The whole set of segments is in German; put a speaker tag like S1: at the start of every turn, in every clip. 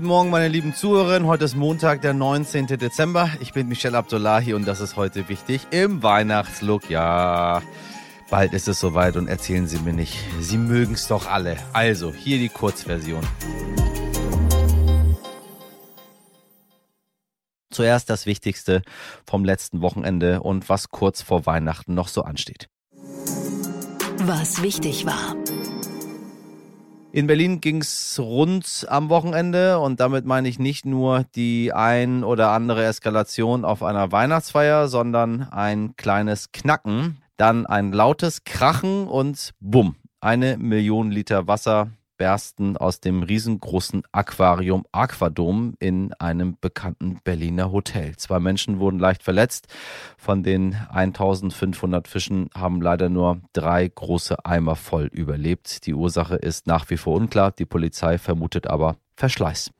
S1: Guten Morgen, meine lieben Zuhörerinnen. Heute ist Montag, der 19. Dezember. Ich bin Michelle Abdullahi und das ist heute wichtig im Weihnachtslook. Ja, bald ist es soweit und erzählen Sie mir nicht. Sie mögen es doch alle. Also, hier die Kurzversion. Zuerst das Wichtigste vom letzten Wochenende und was kurz vor Weihnachten noch so ansteht.
S2: Was wichtig war.
S1: In Berlin ging's rund am Wochenende und damit meine ich nicht nur die ein oder andere Eskalation auf einer Weihnachtsfeier, sondern ein kleines Knacken, dann ein lautes Krachen und bumm, eine Million Liter Wasser bersten aus dem riesengroßen Aquarium Aquadom in einem bekannten Berliner Hotel. Zwei Menschen wurden leicht verletzt. Von den 1500 Fischen haben leider nur drei große Eimer voll überlebt. Die Ursache ist nach wie vor unklar. Die Polizei vermutet aber Verschleiß.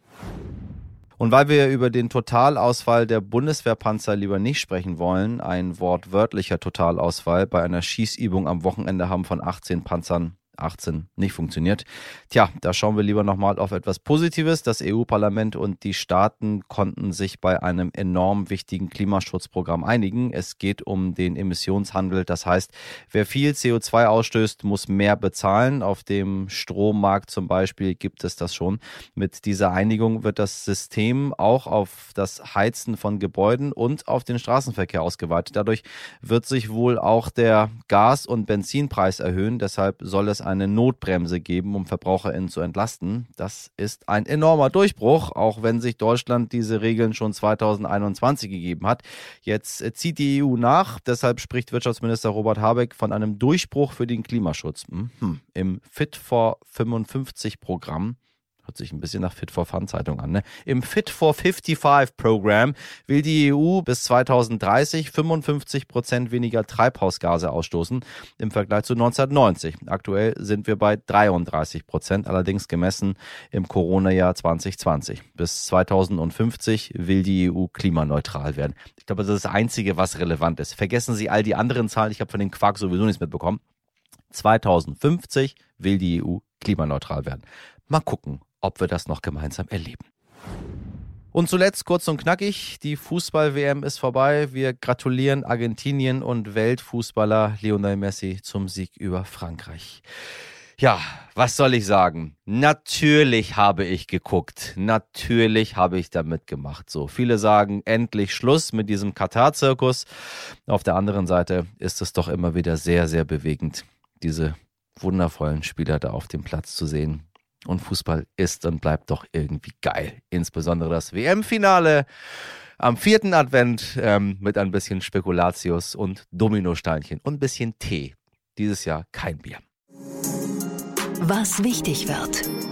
S1: Und weil wir über den Totalausfall der Bundeswehrpanzer lieber nicht sprechen wollen, ein wortwörtlicher Totalausfall bei einer Schießübung am Wochenende haben von 18 Panzern 18 nicht funktioniert. Tja, da schauen wir lieber nochmal auf etwas Positives. Das EU-Parlament und die Staaten konnten sich bei einem enorm wichtigen Klimaschutzprogramm einigen. Es geht um den Emissionshandel. Das heißt, wer viel CO2 ausstößt, muss mehr bezahlen. Auf dem Strommarkt zum Beispiel gibt es das schon. Mit dieser Einigung wird das System auch auf das Heizen von Gebäuden und auf den Straßenverkehr ausgeweitet. Dadurch wird sich wohl auch der Gas- und Benzinpreis erhöhen. Deshalb soll es eine Notbremse geben, um VerbraucherInnen zu entlasten. Das ist ein enormer Durchbruch, auch wenn sich Deutschland diese Regeln schon 2021 gegeben hat. Jetzt äh, zieht die EU nach, deshalb spricht Wirtschaftsminister Robert Habeck von einem Durchbruch für den Klimaschutz. Mhm. Im Fit for 55 Programm Hört sich ein bisschen nach Fit for Fun Zeitung an. Ne? Im Fit for 55 Programm will die EU bis 2030 55 Prozent weniger Treibhausgase ausstoßen im Vergleich zu 1990. Aktuell sind wir bei 33 Prozent, allerdings gemessen im Corona-Jahr 2020. Bis 2050 will die EU klimaneutral werden. Ich glaube, das ist das Einzige, was relevant ist. Vergessen Sie all die anderen Zahlen. Ich habe von den Quark sowieso nichts mitbekommen. 2050 will die EU klimaneutral werden. Mal gucken, ob wir das noch gemeinsam erleben. Und zuletzt kurz und knackig, die Fußball-WM ist vorbei. Wir gratulieren Argentinien und Weltfußballer Lionel Messi zum Sieg über Frankreich. Ja, was soll ich sagen? Natürlich habe ich geguckt. Natürlich habe ich da mitgemacht. So, viele sagen endlich Schluss mit diesem Katar-Zirkus. Auf der anderen Seite ist es doch immer wieder sehr, sehr bewegend, diese wundervollen Spieler da auf dem Platz zu sehen. Und Fußball ist und bleibt doch irgendwie geil. Insbesondere das WM-Finale am vierten Advent ähm, mit ein bisschen Spekulatius und Dominosteinchen und ein bisschen Tee. Dieses Jahr kein Bier.
S2: Was wichtig wird.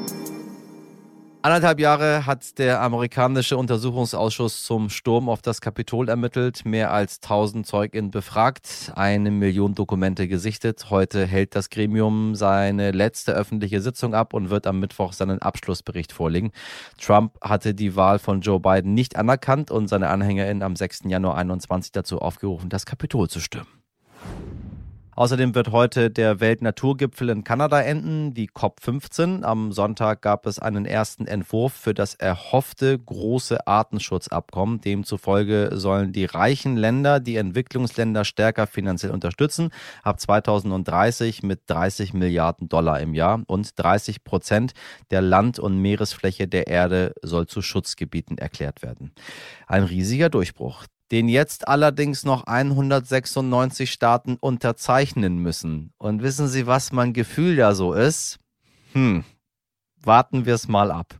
S1: Anderthalb Jahre hat der amerikanische Untersuchungsausschuss zum Sturm auf das Kapitol ermittelt, mehr als 1000 ZeugInnen befragt, eine Million Dokumente gesichtet. Heute hält das Gremium seine letzte öffentliche Sitzung ab und wird am Mittwoch seinen Abschlussbericht vorlegen. Trump hatte die Wahl von Joe Biden nicht anerkannt und seine AnhängerInnen am 6. Januar 21 dazu aufgerufen, das Kapitol zu stürmen. Außerdem wird heute der Weltnaturgipfel in Kanada enden, die COP15. Am Sonntag gab es einen ersten Entwurf für das erhoffte große Artenschutzabkommen. Demzufolge sollen die reichen Länder die Entwicklungsländer stärker finanziell unterstützen, ab 2030 mit 30 Milliarden Dollar im Jahr und 30 Prozent der Land- und Meeresfläche der Erde soll zu Schutzgebieten erklärt werden. Ein riesiger Durchbruch den jetzt allerdings noch 196 Staaten unterzeichnen müssen. Und wissen Sie, was mein Gefühl da so ist? Hm, warten wir es mal ab.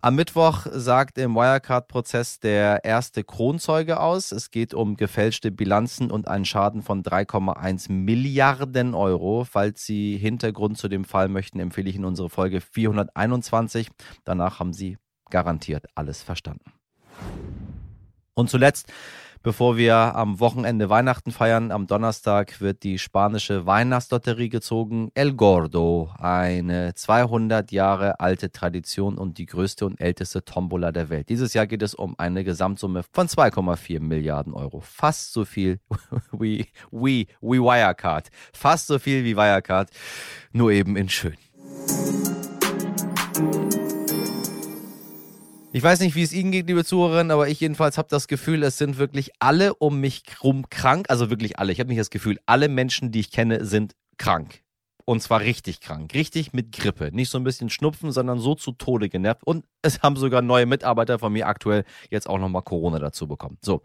S1: Am Mittwoch sagt im Wirecard-Prozess der erste Kronzeuge aus. Es geht um gefälschte Bilanzen und einen Schaden von 3,1 Milliarden Euro. Falls Sie Hintergrund zu dem Fall möchten, empfehle ich Ihnen unsere Folge 421. Danach haben Sie garantiert alles verstanden. Und zuletzt, bevor wir am Wochenende Weihnachten feiern, am Donnerstag wird die spanische Weihnachtslotterie gezogen. El Gordo, eine 200 Jahre alte Tradition und die größte und älteste Tombola der Welt. Dieses Jahr geht es um eine Gesamtsumme von 2,4 Milliarden Euro. Fast so viel wie, wie, wie Wirecard. Fast so viel wie Wirecard, nur eben in schön. Ich weiß nicht, wie es Ihnen geht, liebe Zuhörerinnen, aber ich jedenfalls habe das Gefühl, es sind wirklich alle um mich rum krank. Also wirklich alle. Ich habe nicht das Gefühl, alle Menschen, die ich kenne, sind krank. Und zwar richtig krank. Richtig mit Grippe. Nicht so ein bisschen Schnupfen, sondern so zu Tode genervt. Und es haben sogar neue Mitarbeiter von mir aktuell jetzt auch nochmal Corona dazu bekommen. So.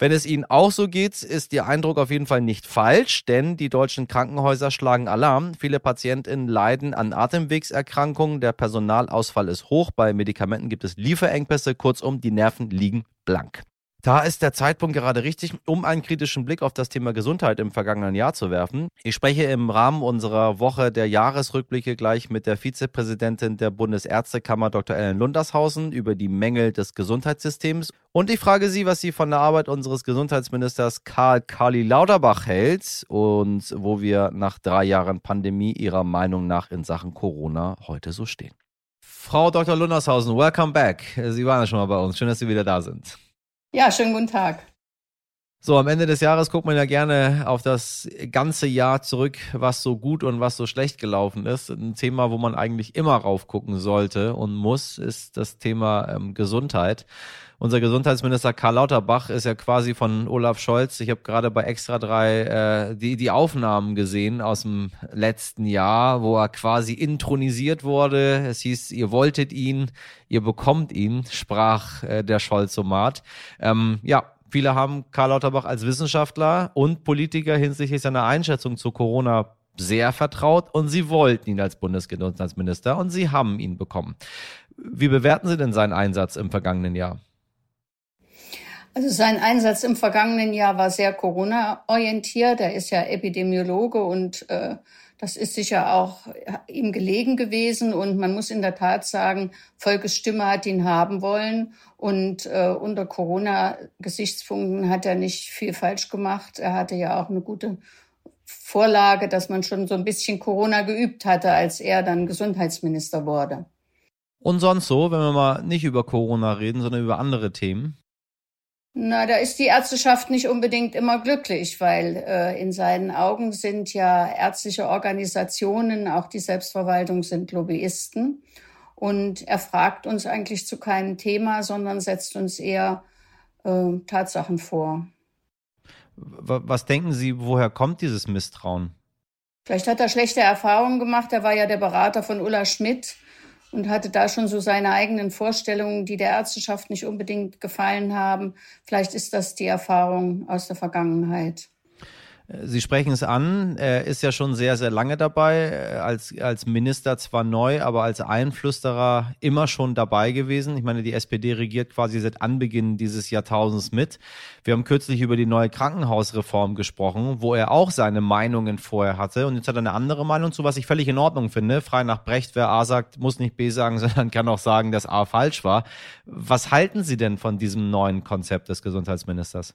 S1: Wenn es Ihnen auch so geht, ist Ihr Eindruck auf jeden Fall nicht falsch, denn die deutschen Krankenhäuser schlagen Alarm. Viele PatientInnen leiden an Atemwegserkrankungen. Der Personalausfall ist hoch. Bei Medikamenten gibt es Lieferengpässe. Kurzum, die Nerven liegen blank. Da ist der Zeitpunkt gerade richtig, um einen kritischen Blick auf das Thema Gesundheit im vergangenen Jahr zu werfen. Ich spreche im Rahmen unserer Woche der Jahresrückblicke gleich mit der Vizepräsidentin der Bundesärztekammer Dr. Ellen Lundershausen über die Mängel des Gesundheitssystems. Und ich frage sie, was sie von der Arbeit unseres Gesundheitsministers Karl Kali Lauterbach hält und wo wir nach drei Jahren Pandemie ihrer Meinung nach in Sachen Corona heute so stehen. Frau Dr. Lundershausen, welcome back. Sie waren ja schon mal bei uns. Schön, dass Sie wieder da sind.
S3: Ja, schönen guten Tag.
S1: So, am Ende des Jahres guckt man ja gerne auf das ganze Jahr zurück, was so gut und was so schlecht gelaufen ist. Ein Thema, wo man eigentlich immer raufgucken sollte und muss, ist das Thema ähm, Gesundheit. Unser Gesundheitsminister Karl Lauterbach ist ja quasi von Olaf Scholz. Ich habe gerade bei Extra 3 äh, die, die Aufnahmen gesehen aus dem letzten Jahr, wo er quasi intronisiert wurde. Es hieß, ihr wolltet ihn, ihr bekommt ihn, sprach äh, der Scholzomat. Ähm, ja, viele haben Karl Lauterbach als Wissenschaftler und Politiker hinsichtlich seiner Einschätzung zu Corona sehr vertraut und sie wollten ihn als Bundesgesundheitsminister und sie haben ihn bekommen. Wie bewerten Sie denn seinen Einsatz im vergangenen Jahr?
S3: Also sein Einsatz im vergangenen Jahr war sehr Corona-orientiert. Er ist ja Epidemiologe und äh, das ist sicher auch ihm gelegen gewesen. Und man muss in der Tat sagen, Volkes Stimme hat ihn haben wollen. Und äh, unter Corona-Gesichtspunkten hat er nicht viel falsch gemacht. Er hatte ja auch eine gute Vorlage, dass man schon so ein bisschen Corona geübt hatte, als er dann Gesundheitsminister wurde.
S1: Und sonst so, wenn wir mal nicht über Corona reden, sondern über andere Themen?
S3: Na, da ist die Ärzteschaft nicht unbedingt immer glücklich, weil äh, in seinen Augen sind ja ärztliche Organisationen, auch die Selbstverwaltung sind Lobbyisten. Und er fragt uns eigentlich zu keinem Thema, sondern setzt uns eher äh, Tatsachen vor.
S1: Was denken Sie, woher kommt dieses Misstrauen?
S3: Vielleicht hat er schlechte Erfahrungen gemacht. Er war ja der Berater von Ulla Schmidt und hatte da schon so seine eigenen Vorstellungen, die der Ärzteschaft nicht unbedingt gefallen haben. Vielleicht ist das die Erfahrung aus der Vergangenheit.
S1: Sie sprechen es an, er ist ja schon sehr, sehr lange dabei, als, als Minister zwar neu, aber als Einflüsterer immer schon dabei gewesen. Ich meine, die SPD regiert quasi seit Anbeginn dieses Jahrtausends mit. Wir haben kürzlich über die neue Krankenhausreform gesprochen, wo er auch seine Meinungen vorher hatte. Und jetzt hat er eine andere Meinung zu, was ich völlig in Ordnung finde. Frei nach Brecht, wer A sagt, muss nicht B sagen, sondern kann auch sagen, dass A falsch war. Was halten Sie denn von diesem neuen Konzept des Gesundheitsministers?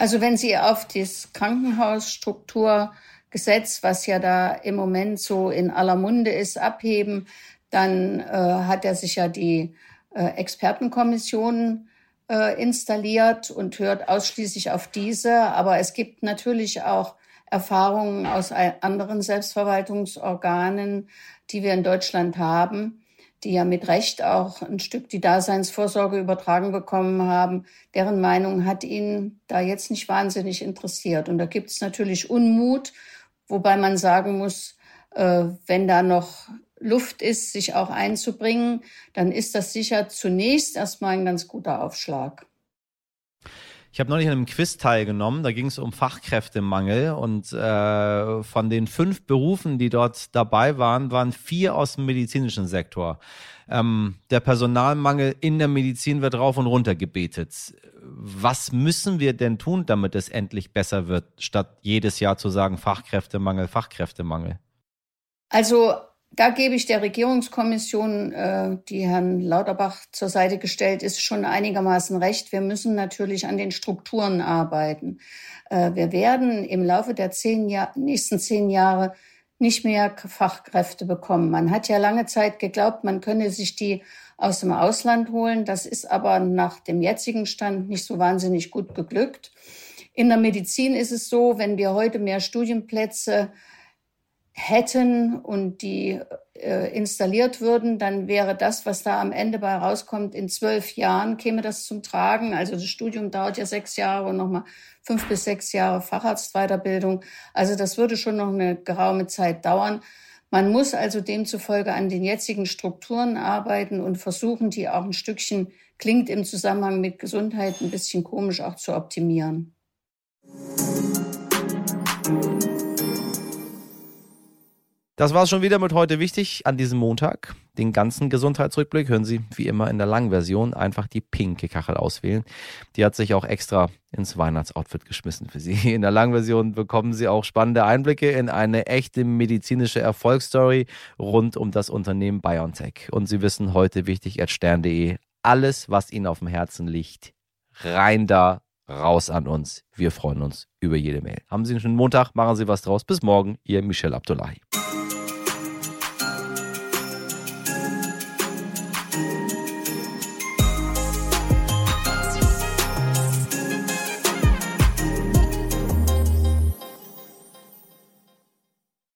S3: Also wenn Sie auf das Krankenhausstrukturgesetz, was ja da im Moment so in aller Munde ist, abheben, dann äh, hat er sich ja die äh, Expertenkommission äh, installiert und hört ausschließlich auf diese. Aber es gibt natürlich auch Erfahrungen aus anderen Selbstverwaltungsorganen, die wir in Deutschland haben, die ja mit Recht auch ein Stück die Daseinsvorsorge übertragen bekommen haben, deren Meinung hat ihn da jetzt nicht wahnsinnig interessiert. Und da gibt es natürlich Unmut, wobei man sagen muss, äh, wenn da noch Luft ist, sich auch einzubringen, dann ist das sicher zunächst erstmal ein ganz guter Aufschlag.
S1: Ich habe neulich an einem Quiz teilgenommen, da ging es um Fachkräftemangel und äh, von den fünf Berufen, die dort dabei waren, waren vier aus dem medizinischen Sektor. Ähm, der Personalmangel in der Medizin wird rauf und runter gebetet. Was müssen wir denn tun, damit es endlich besser wird, statt jedes Jahr zu sagen Fachkräftemangel, Fachkräftemangel?
S3: Also da gebe ich der Regierungskommission, äh, die Herrn Lauterbach zur Seite gestellt ist, schon einigermaßen recht. Wir müssen natürlich an den Strukturen arbeiten. Äh, wir werden im Laufe der zehn Jahr, nächsten zehn Jahre nicht mehr Fachkräfte bekommen. Man hat ja lange Zeit geglaubt, man könne sich die aus dem Ausland holen. Das ist aber nach dem jetzigen Stand nicht so wahnsinnig gut geglückt. In der Medizin ist es so, wenn wir heute mehr Studienplätze hätten und die äh, installiert würden, dann wäre das, was da am Ende bei rauskommt, in zwölf Jahren käme das zum Tragen. Also das Studium dauert ja sechs Jahre und nochmal fünf bis sechs Jahre Facharztweiterbildung. Also das würde schon noch eine geraume Zeit dauern. Man muss also demzufolge an den jetzigen Strukturen arbeiten und versuchen, die auch ein Stückchen, klingt im Zusammenhang mit Gesundheit ein bisschen komisch, auch zu optimieren.
S1: Das war es schon wieder mit heute wichtig an diesem Montag. Den ganzen Gesundheitsrückblick hören Sie wie immer in der langen Version. Einfach die pinke Kachel auswählen. Die hat sich auch extra ins Weihnachtsoutfit geschmissen für Sie. In der langen Version bekommen Sie auch spannende Einblicke in eine echte medizinische Erfolgsstory rund um das Unternehmen BioNTech. Und Sie wissen heute wichtig at stern.de alles, was Ihnen auf dem Herzen liegt. Rein da, raus an uns. Wir freuen uns über jede Mail. Haben Sie einen schönen Montag, machen Sie was draus. Bis morgen, Ihr Michel Abdullahi.